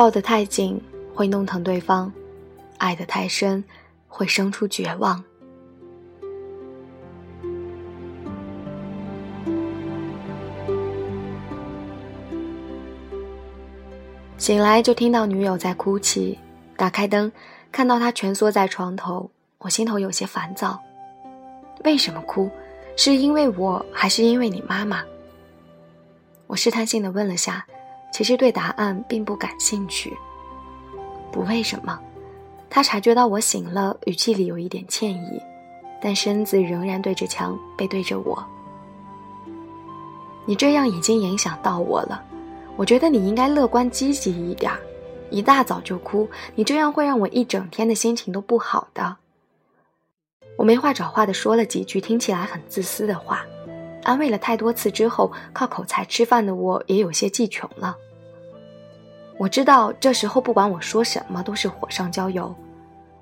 抱得太紧会弄疼对方，爱得太深会生出绝望。醒来就听到女友在哭泣，打开灯，看到她蜷缩在床头，我心头有些烦躁。为什么哭？是因为我还是因为你妈妈？我试探性的问了下，其实对答案并不感兴趣。不为什么，他察觉到我醒了，语气里有一点歉意，但身子仍然对着墙，背对着我。你这样已经影响到我了。我觉得你应该乐观积极一点，一大早就哭，你这样会让我一整天的心情都不好的。我没话找话的说了几句听起来很自私的话，安慰了太多次之后，靠口才吃饭的我也有些记穷了。我知道这时候不管我说什么都是火上浇油，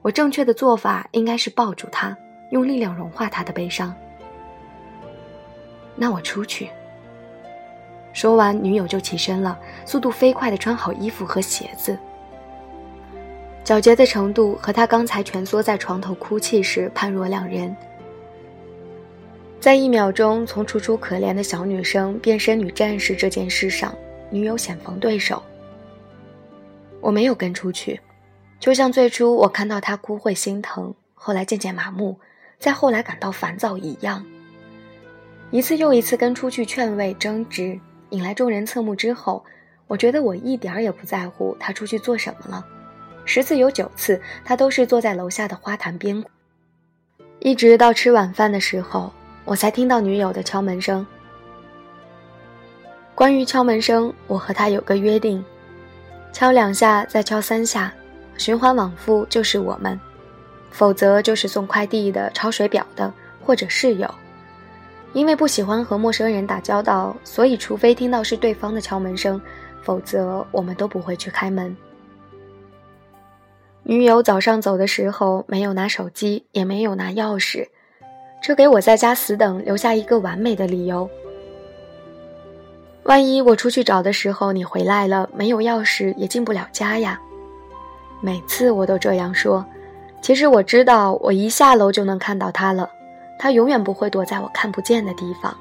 我正确的做法应该是抱住他，用力量融化他的悲伤。那我出去。说完，女友就起身了，速度飞快地穿好衣服和鞋子。皎洁的程度和她刚才蜷缩在床头哭泣时判若两人。在一秒钟从楚楚可怜的小女生变身女战士这件事上，女友险逢对手。我没有跟出去，就像最初我看到她哭会心疼，后来渐渐麻木，再后来感到烦躁一样。一次又一次跟出去劝慰争执。引来众人侧目之后，我觉得我一点儿也不在乎他出去做什么了。十次有九次，他都是坐在楼下的花坛边，一直到吃晚饭的时候，我才听到女友的敲门声。关于敲门声，我和他有个约定：敲两下，再敲三下，循环往复就是我们；否则就是送快递的、抄水表的或者室友。因为不喜欢和陌生人打交道，所以除非听到是对方的敲门声，否则我们都不会去开门。女友早上走的时候没有拿手机，也没有拿钥匙，这给我在家死等留下一个完美的理由。万一我出去找的时候你回来了，没有钥匙也进不了家呀。每次我都这样说，其实我知道我一下楼就能看到他了。他永远不会躲在我看不见的地方。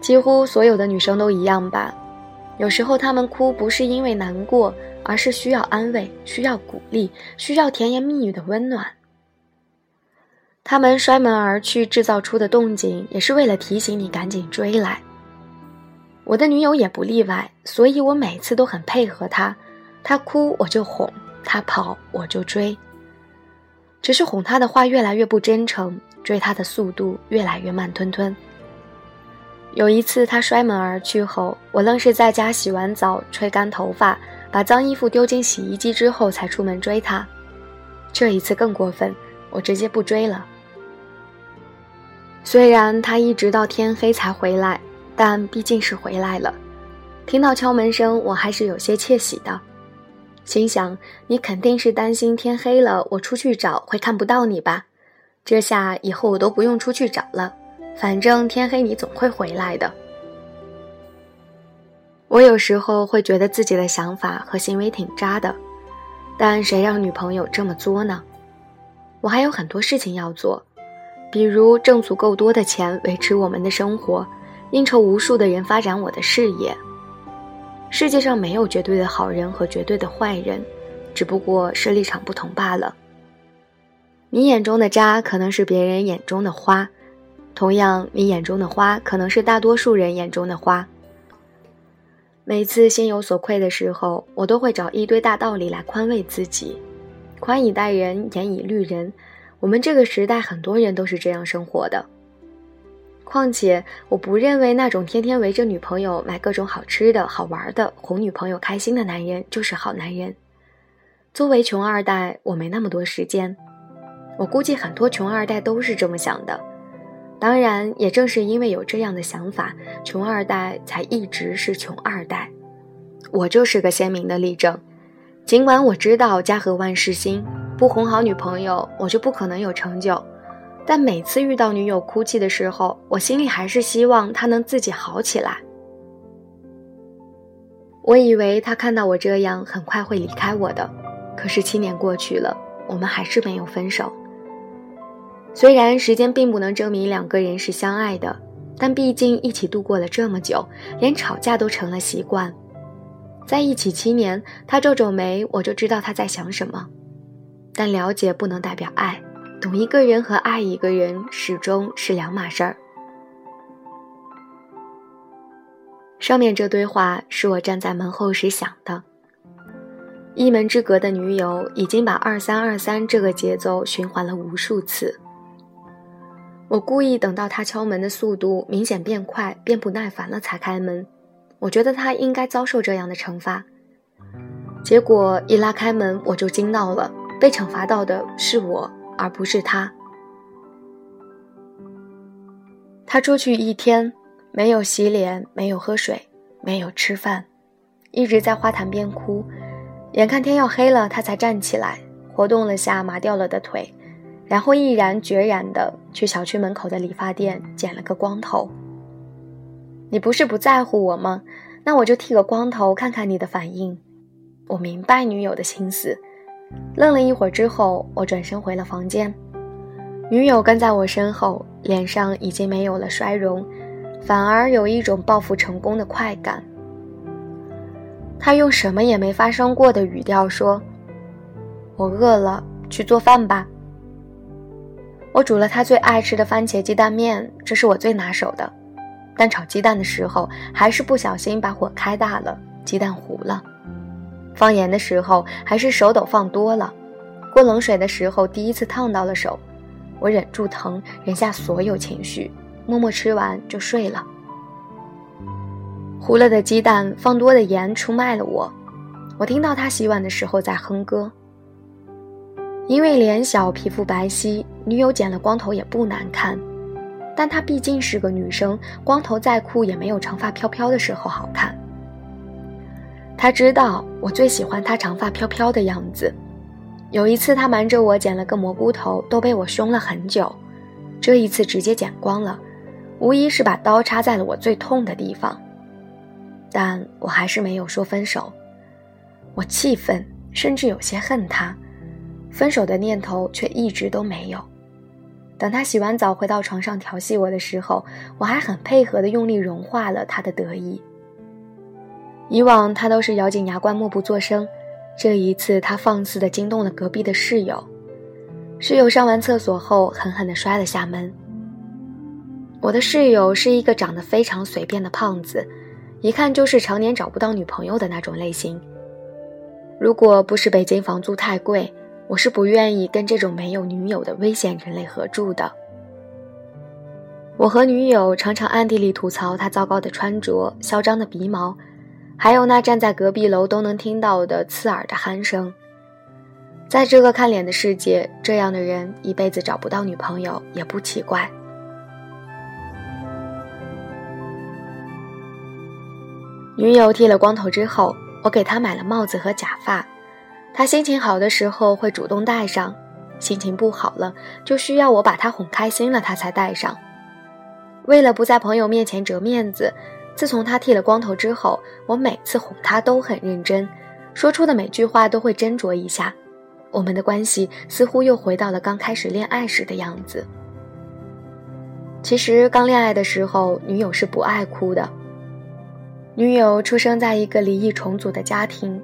几乎所有的女生都一样吧，有时候她们哭不是因为难过，而是需要安慰，需要鼓励，需要甜言蜜语的温暖。他们摔门而去，制造出的动静也是为了提醒你赶紧追来。我的女友也不例外，所以我每次都很配合她，她哭我就哄，她跑我就追。只是哄她的话越来越不真诚，追她的速度越来越慢吞吞。有一次他摔门而去后，我愣是在家洗完澡、吹干头发、把脏衣服丢进洗衣机之后才出门追他。这一次更过分，我直接不追了。虽然他一直到天黑才回来，但毕竟是回来了。听到敲门声，我还是有些窃喜的。心想，你肯定是担心天黑了，我出去找会看不到你吧？这下以后我都不用出去找了，反正天黑你总会回来的。我有时候会觉得自己的想法和行为挺渣的，但谁让女朋友这么作呢？我还有很多事情要做，比如挣足够多的钱维持我们的生活，应酬无数的人发展我的事业。世界上没有绝对的好人和绝对的坏人，只不过是立场不同罢了。你眼中的渣可能是别人眼中的花，同样，你眼中的花可能是大多数人眼中的花。每次心有所愧的时候，我都会找一堆大道理来宽慰自己。宽以待人，严以律人。我们这个时代，很多人都是这样生活的。况且，我不认为那种天天围着女朋友买各种好吃的、好玩的，哄女朋友开心的男人就是好男人。作为穷二代，我没那么多时间。我估计很多穷二代都是这么想的。当然，也正是因为有这样的想法，穷二代才一直是穷二代。我就是个鲜明的例证。尽管我知道家和万事兴，不哄好女朋友，我就不可能有成就。但每次遇到女友哭泣的时候，我心里还是希望她能自己好起来。我以为他看到我这样，很快会离开我的。可是七年过去了，我们还是没有分手。虽然时间并不能证明两个人是相爱的，但毕竟一起度过了这么久，连吵架都成了习惯。在一起七年，他皱皱眉，我就知道他在想什么。但了解不能代表爱，懂一个人和爱一个人始终是两码事儿。上面这堆话是我站在门后时想的。一门之隔的女友已经把二三二三这个节奏循环了无数次。我故意等到他敲门的速度明显变快，变不耐烦了才开门。我觉得他应该遭受这样的惩罚。结果一拉开门，我就惊到了，被惩罚到的是我，而不是他。他出去一天。没有洗脸，没有喝水，没有吃饭，一直在花坛边哭。眼看天要黑了，他才站起来，活动了下麻掉了的腿，然后毅然决然地去小区门口的理发店剪了个光头。你不是不在乎我吗？那我就剃个光头看看你的反应。我明白女友的心思。愣了一会儿之后，我转身回了房间。女友跟在我身后，脸上已经没有了衰容。反而有一种报复成功的快感。他用什么也没发生过的语调说：“我饿了，去做饭吧。”我煮了他最爱吃的番茄鸡蛋面，这是我最拿手的。但炒鸡蛋的时候，还是不小心把火开大了，鸡蛋糊了。放盐的时候，还是手抖放多了。过冷水的时候，第一次烫到了手。我忍住疼，忍下所有情绪。默默吃完就睡了。糊了的鸡蛋，放多的盐，出卖了我。我听到他洗碗的时候在哼歌。因为脸小，皮肤白皙，女友剪了光头也不难看。但她毕竟是个女生，光头再酷也没有长发飘飘的时候好看。他知道我最喜欢她长发飘飘的样子。有一次他瞒着我剪了个蘑菇头，都被我凶了很久。这一次直接剪光了。无疑是把刀插在了我最痛的地方，但我还是没有说分手。我气愤，甚至有些恨他，分手的念头却一直都没有。等他洗完澡回到床上调戏我的时候，我还很配合的用力融化了他的得意。以往他都是咬紧牙关默不作声，这一次他放肆的惊动了隔壁的室友，室友上完厕所后狠狠的摔了下门。我的室友是一个长得非常随便的胖子，一看就是常年找不到女朋友的那种类型。如果不是北京房租太贵，我是不愿意跟这种没有女友的危险人类合住的。我和女友常常暗地里吐槽他糟糕的穿着、嚣张的鼻毛，还有那站在隔壁楼都能听到的刺耳的鼾声。在这个看脸的世界，这样的人一辈子找不到女朋友也不奇怪。女友剃了光头之后，我给她买了帽子和假发。他心情好的时候会主动戴上，心情不好了就需要我把他哄开心了，他才戴上。为了不在朋友面前折面子，自从他剃了光头之后，我每次哄他都很认真，说出的每句话都会斟酌一下。我们的关系似乎又回到了刚开始恋爱时的样子。其实刚恋爱的时候，女友是不爱哭的。女友出生在一个离异重组的家庭，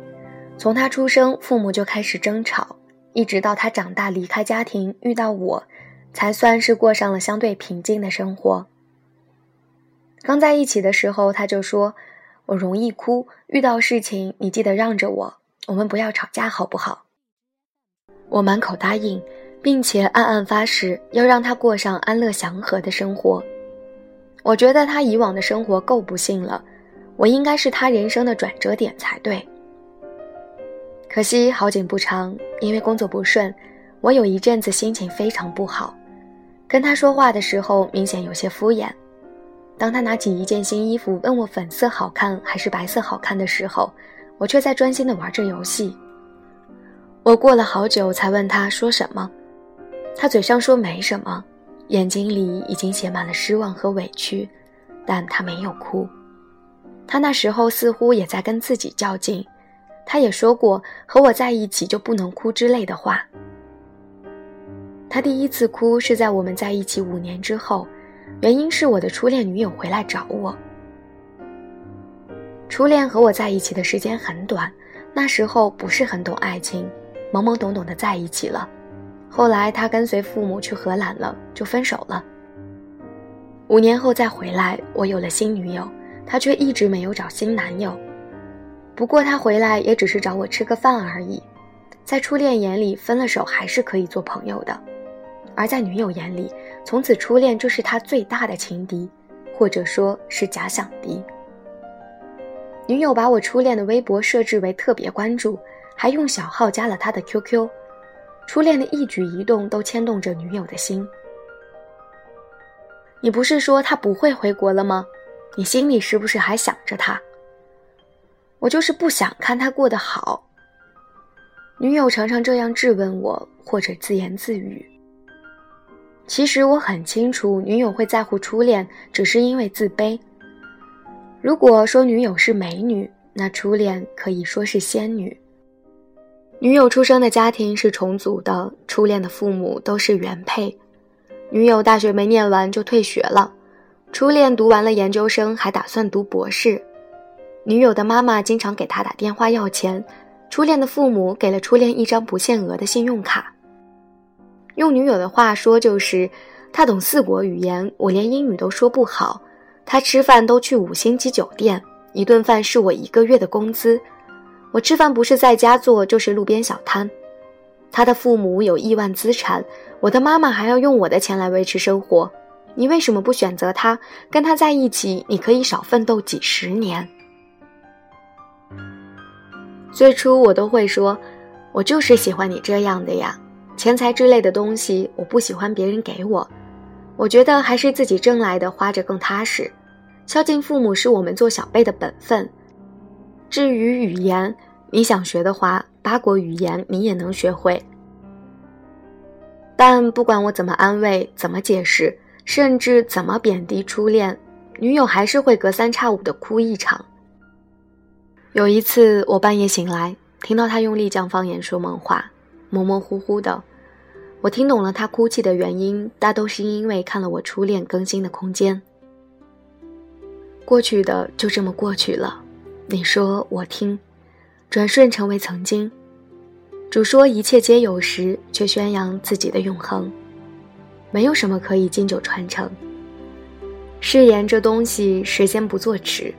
从他出生，父母就开始争吵，一直到他长大离开家庭遇到我，才算是过上了相对平静的生活。刚在一起的时候，他就说：“我容易哭，遇到事情你记得让着我，我们不要吵架，好不好？”我满口答应，并且暗暗发誓要让他过上安乐祥和的生活。我觉得他以往的生活够不幸了。我应该是他人生的转折点才对。可惜好景不长，因为工作不顺，我有一阵子心情非常不好。跟他说话的时候，明显有些敷衍。当他拿起一件新衣服问我粉色好看还是白色好看的时候，我却在专心的玩着游戏。我过了好久才问他说什么，他嘴上说没什么，眼睛里已经写满了失望和委屈，但他没有哭。他那时候似乎也在跟自己较劲，他也说过和我在一起就不能哭之类的话。他第一次哭是在我们在一起五年之后，原因是我的初恋女友回来找我。初恋和我在一起的时间很短，那时候不是很懂爱情，懵懵懂懂的在一起了。后来他跟随父母去荷兰了，就分手了。五年后再回来，我有了新女友，他却一直没有找新男友。不过他回来也只是找我吃个饭而已，在初恋眼里，分了手还是可以做朋友的；而在女友眼里，从此初恋就是他最大的情敌，或者说是假想敌。女友把我初恋的微博设置为特别关注，还用小号加了他的 QQ。初恋的一举一动都牵动着女友的心。你不是说他不会回国了吗？你心里是不是还想着他？我就是不想看他过得好。女友常常这样质问我，或者自言自语。其实我很清楚，女友会在乎初恋，只是因为自卑。如果说女友是美女，那初恋可以说是仙女。女友出生的家庭是重组的，初恋的父母都是原配。女友大学没念完就退学了，初恋读完了研究生还打算读博士。女友的妈妈经常给他打电话要钱，初恋的父母给了初恋一张不限额的信用卡。用女友的话说就是，他懂四国语言，我连英语都说不好。他吃饭都去五星级酒店，一顿饭是我一个月的工资。我吃饭不是在家做，就是路边小摊。他的父母有亿万资产，我的妈妈还要用我的钱来维持生活。你为什么不选择他？跟他在一起，你可以少奋斗几十年。最初我都会说，我就是喜欢你这样的呀。钱财之类的东西，我不喜欢别人给我。我觉得还是自己挣来的花着更踏实。孝敬父母是我们做小辈的本分。至于语言，你想学的话，八国语言你也能学会。但不管我怎么安慰、怎么解释，甚至怎么贬低初恋，女友还是会隔三差五的哭一场。有一次，我半夜醒来，听到他用丽江方言说梦话，模模糊糊的，我听懂了他哭泣的原因，大都是因为看了我初恋更新的空间。过去的就这么过去了。你说我听，转瞬成为曾经。主说一切皆有时，却宣扬自己的永恒。没有什么可以经久传承。誓言这东西，时间不作迟。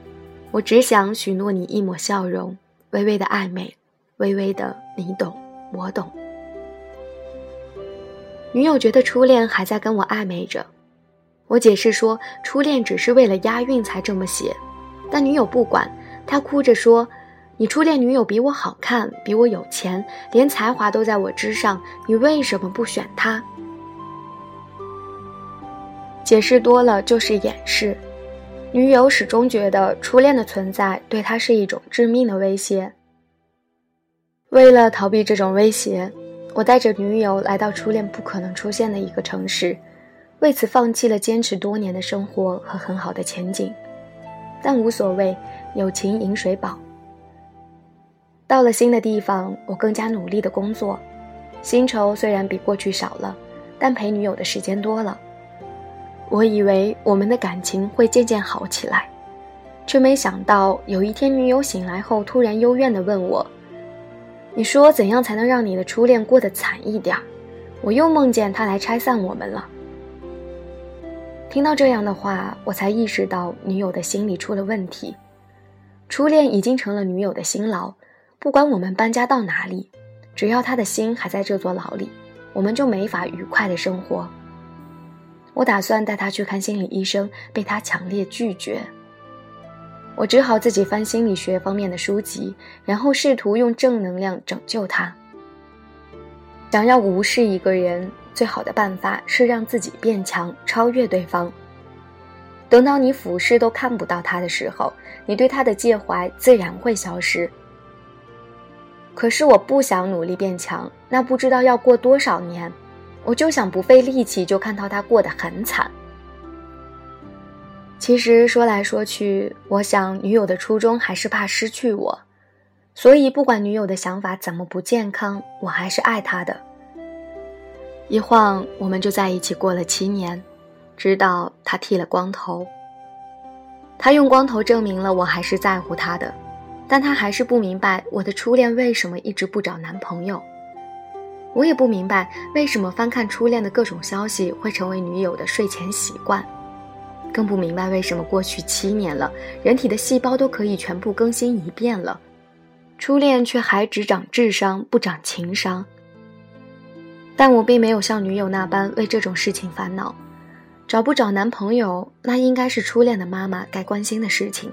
我只想许诺你一抹笑容，微微的暧昧，微微的你懂我懂。女友觉得初恋还在跟我暧昧着，我解释说初恋只是为了押韵才这么写，但女友不管。她哭着说：“你初恋女友比我好看，比我有钱，连才华都在我之上，你为什么不选她？”解释多了就是掩饰。女友始终觉得初恋的存在对她是一种致命的威胁。为了逃避这种威胁，我带着女友来到初恋不可能出现的一个城市，为此放弃了坚持多年的生活和很好的前景，但无所谓。友情饮水饱。到了新的地方，我更加努力的工作，薪酬虽然比过去少了，但陪女友的时间多了。我以为我们的感情会渐渐好起来，却没想到有一天女友醒来后，突然幽怨的问我：“你说怎样才能让你的初恋过得惨一点？我又梦见他来拆散我们了。”听到这样的话，我才意识到女友的心里出了问题。初恋已经成了女友的辛劳，不管我们搬家到哪里，只要他的心还在这座牢里，我们就没法愉快的生活。我打算带他去看心理医生，被他强烈拒绝。我只好自己翻心理学方面的书籍，然后试图用正能量拯救他。想要无视一个人，最好的办法是让自己变强，超越对方。等到你俯视都看不到他的时候，你对他的介怀自然会消失。可是我不想努力变强，那不知道要过多少年，我就想不费力气就看到他过得很惨。其实说来说去，我想女友的初衷还是怕失去我，所以不管女友的想法怎么不健康，我还是爱她的。一晃我们就在一起过了七年，直到他剃了光头。他用光头证明了我还是在乎他的，但他还是不明白我的初恋为什么一直不找男朋友。我也不明白为什么翻看初恋的各种消息会成为女友的睡前习惯。更不明白为什么过去七年了，人体的细胞都可以全部更新一遍了，初恋却还只长智商不长情商。但我并没有像女友那般为这种事情烦恼，找不找男朋友，那应该是初恋的妈妈该关心的事情。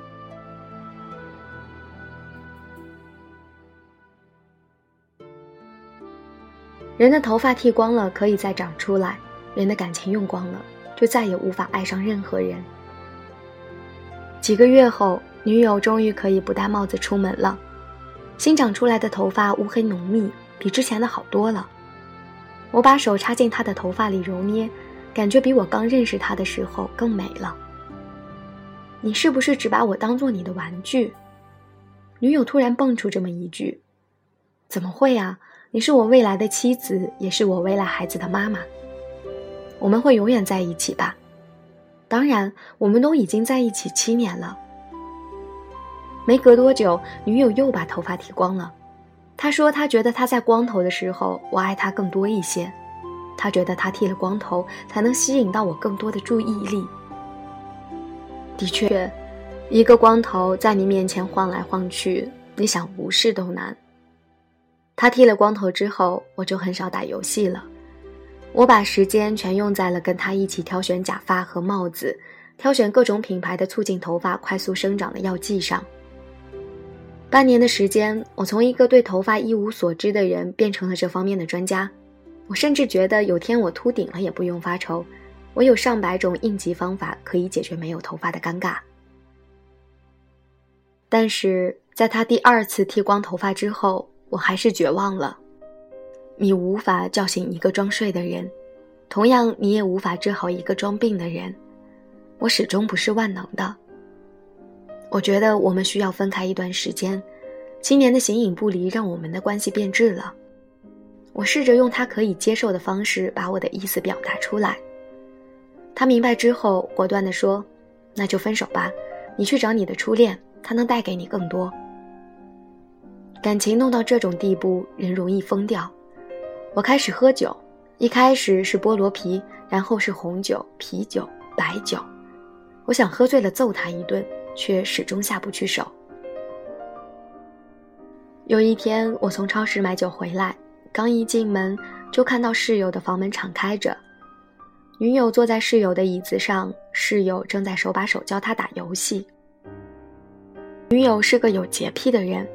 人的头发剃光了可以再长出来，人的感情用光了。就再也无法爱上任何人。几个月后，女友终于可以不戴帽子出门了，新长出来的头发乌黑浓密，比之前的好多了。我把手插进她的头发里揉捏，感觉比我刚认识她的时候更美了。你是不是只把我当做你的玩具？女友突然蹦出这么一句：“怎么会啊？你是我未来的妻子，也是我未来孩子的妈妈。”我们会永远在一起吧？当然，我们都已经在一起七年了。没隔多久，女友又把头发剃光了。她说：“她觉得她在光头的时候，我爱她更多一些。她觉得她剃了光头，才能吸引到我更多的注意力。”的确，一个光头在你面前晃来晃去，你想无视都难。他剃了光头之后，我就很少打游戏了。我把时间全用在了跟他一起挑选假发和帽子，挑选各种品牌的促进头发快速生长的药剂上。半年的时间，我从一个对头发一无所知的人变成了这方面的专家。我甚至觉得有天我秃顶了也不用发愁，我有上百种应急方法可以解决没有头发的尴尬。但是在他第二次剃光头发之后，我还是绝望了。你无法叫醒一个装睡的人，同样，你也无法治好一个装病的人。我始终不是万能的。我觉得我们需要分开一段时间。七年的形影不离让我们的关系变质了。我试着用他可以接受的方式把我的意思表达出来。他明白之后，果断地说：“那就分手吧，你去找你的初恋，他能带给你更多。”感情弄到这种地步，人容易疯掉。我开始喝酒，一开始是菠萝啤，然后是红酒、啤酒、白酒。我想喝醉了揍他一顿，却始终下不去手。有一天，我从超市买酒回来，刚一进门就看到室友的房门敞开着，女友坐在室友的椅子上，室友正在手把手教他打游戏。女友是个有洁癖的人。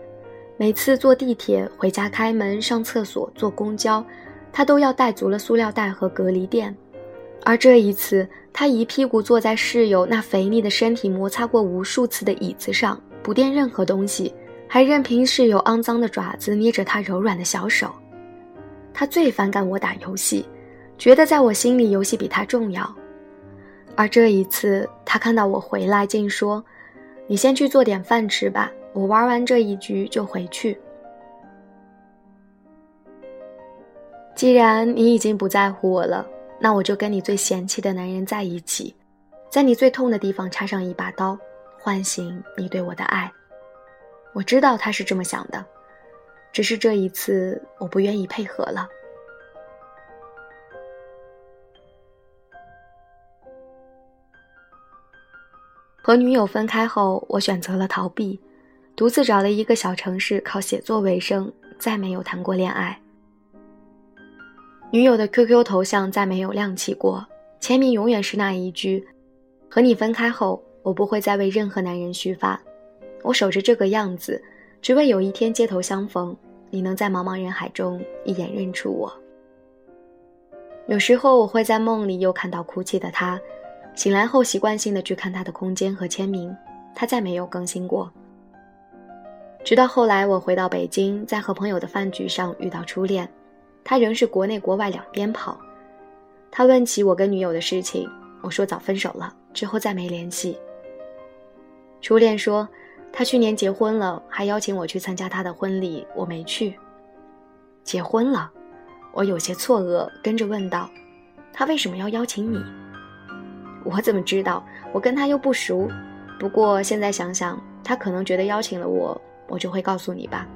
每次坐地铁、回家、开门、上厕所、坐公交，他都要带足了塑料袋和隔离垫。而这一次，他一屁股坐在室友那肥腻的身体摩擦过无数次的椅子上，不垫任何东西，还任凭室友肮脏的爪子捏着他柔软的小手。他最反感我打游戏，觉得在我心里游戏比他重要。而这一次，他看到我回来，竟说：“你先去做点饭吃吧。”我玩完这一局就回去。既然你已经不在乎我了，那我就跟你最嫌弃的男人在一起，在你最痛的地方插上一把刀，唤醒你对我的爱。我知道他是这么想的，只是这一次我不愿意配合了。和女友分开后，我选择了逃避。独自找了一个小城市，靠写作为生，再没有谈过恋爱。女友的 QQ 头像再没有亮起过，签名永远是那一句：“和你分开后，我不会再为任何男人续发。”我守着这个样子，只为有一天街头相逢，你能在茫茫人海中一眼认出我。有时候我会在梦里又看到哭泣的他，醒来后习惯性的去看他的空间和签名，他再没有更新过。直到后来，我回到北京，在和朋友的饭局上遇到初恋，他仍是国内国外两边跑。他问起我跟女友的事情，我说早分手了，之后再没联系。初恋说，他去年结婚了，还邀请我去参加他的婚礼，我没去。结婚了，我有些错愕，跟着问道：“他为什么要邀请你？”我怎么知道？我跟他又不熟。不过现在想想，他可能觉得邀请了我，我就会告诉你吧。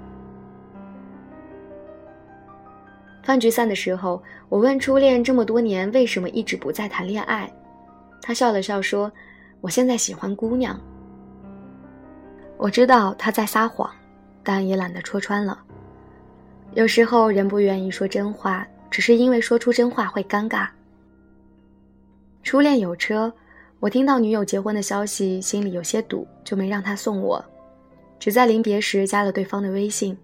饭局散的时候，我问初恋这么多年为什么一直不再谈恋爱，他笑了笑说：“我现在喜欢姑娘。”我知道他在撒谎，但也懒得戳穿了。有时候人不愿意说真话，只是因为说出真话会尴尬。初恋有车，我听到女友结婚的消息，心里有些堵，就没让他送我，只在临别时加了对方的微信。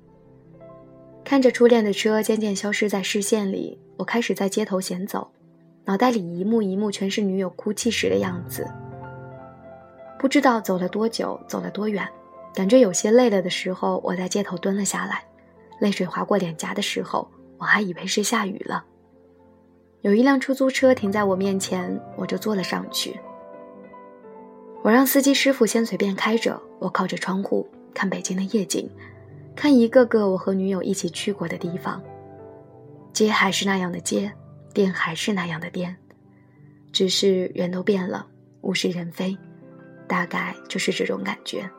看着初恋的车渐渐消失在视线里，我开始在街头闲走，脑袋里一幕一幕全是女友哭泣时的样子。不知道走了多久，走了多远，感觉有些累了的时候，我在街头蹲了下来，泪水划过脸颊的时候，我还以为是下雨了。有一辆出租车停在我面前，我就坐了上去。我让司机师傅先随便开着，我靠着窗户看北京的夜景。看一个个我和女友一起去过的地方，街还是那样的街，店还是那样的店，只是人都变了，物是人非，大概就是这种感觉。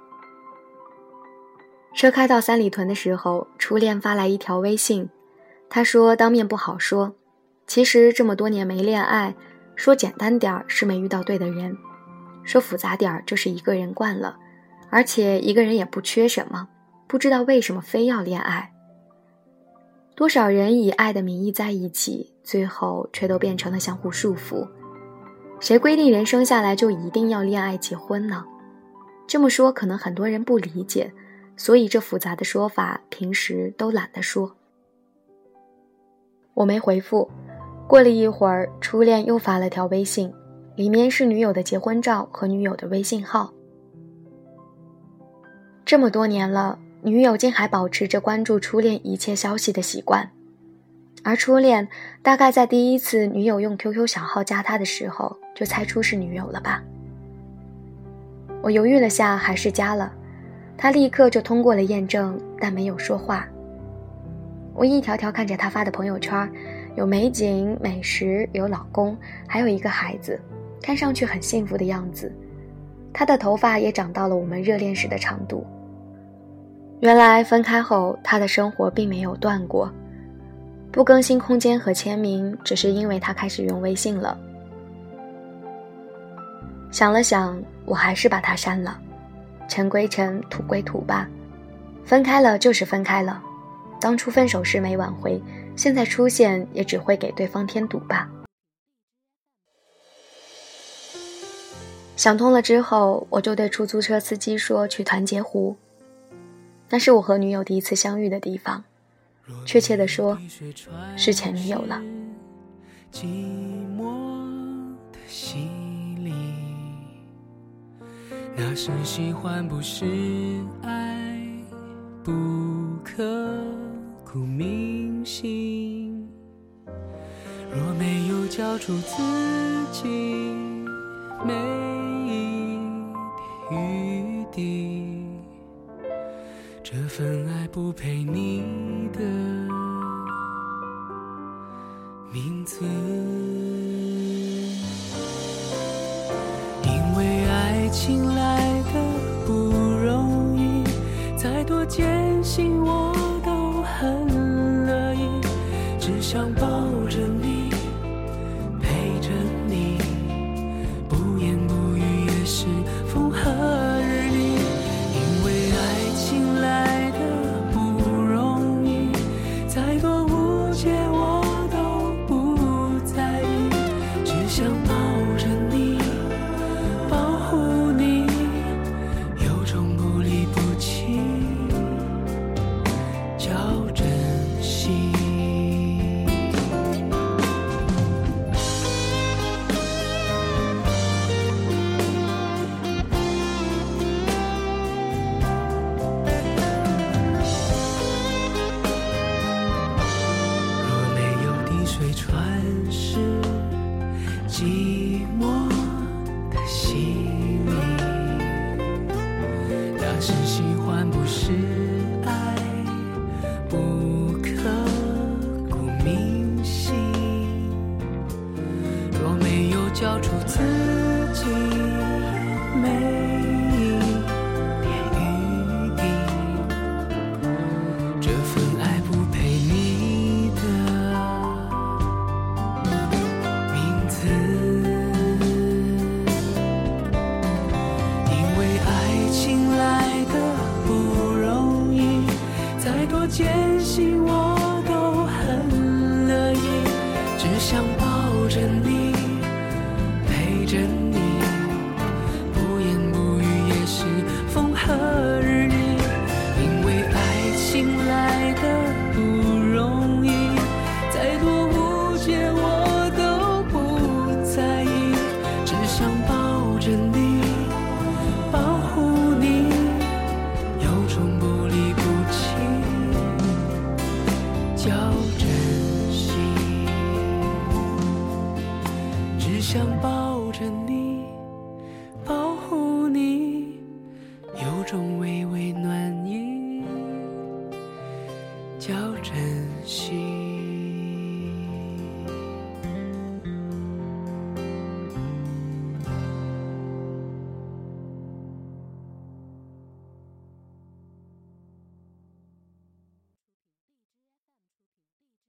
车开到三里屯的时候，初恋发来一条微信，他说当面不好说，其实这么多年没恋爱，说简单点儿是没遇到对的人，说复杂点儿就是一个人惯了，而且一个人也不缺什么。不知道为什么非要恋爱。多少人以爱的名义在一起，最后却都变成了相互束缚。谁规定人生下来就一定要恋爱结婚呢？这么说可能很多人不理解，所以这复杂的说法平时都懒得说。我没回复。过了一会儿，初恋又发了条微信，里面是女友的结婚照和女友的微信号。这么多年了。女友竟还保持着关注初恋一切消息的习惯，而初恋大概在第一次女友用 QQ 小号加他的时候就猜出是女友了吧。我犹豫了下，还是加了，他立刻就通过了验证，但没有说话。我一条条看着他发的朋友圈，有美景、美食，有老公，还有一个孩子，看上去很幸福的样子。他的头发也长到了我们热恋时的长度。原来分开后，他的生活并没有断过，不更新空间和签名，只是因为他开始用微信了。想了想，我还是把他删了，尘归尘，土归土吧。分开了就是分开了，当初分手时没挽回，现在出现也只会给对方添堵吧。想通了之后，我就对出租车司机说：“去团结湖。”那是我和女友第一次相遇的地方，确切的说，是前女友了。寂寞的洗礼，那是喜欢不是爱，不刻骨铭心。若没有交出自己每一滴雨滴。这份爱不配你的名字，因为爱情来的不容易，再多艰辛我都很乐意，只想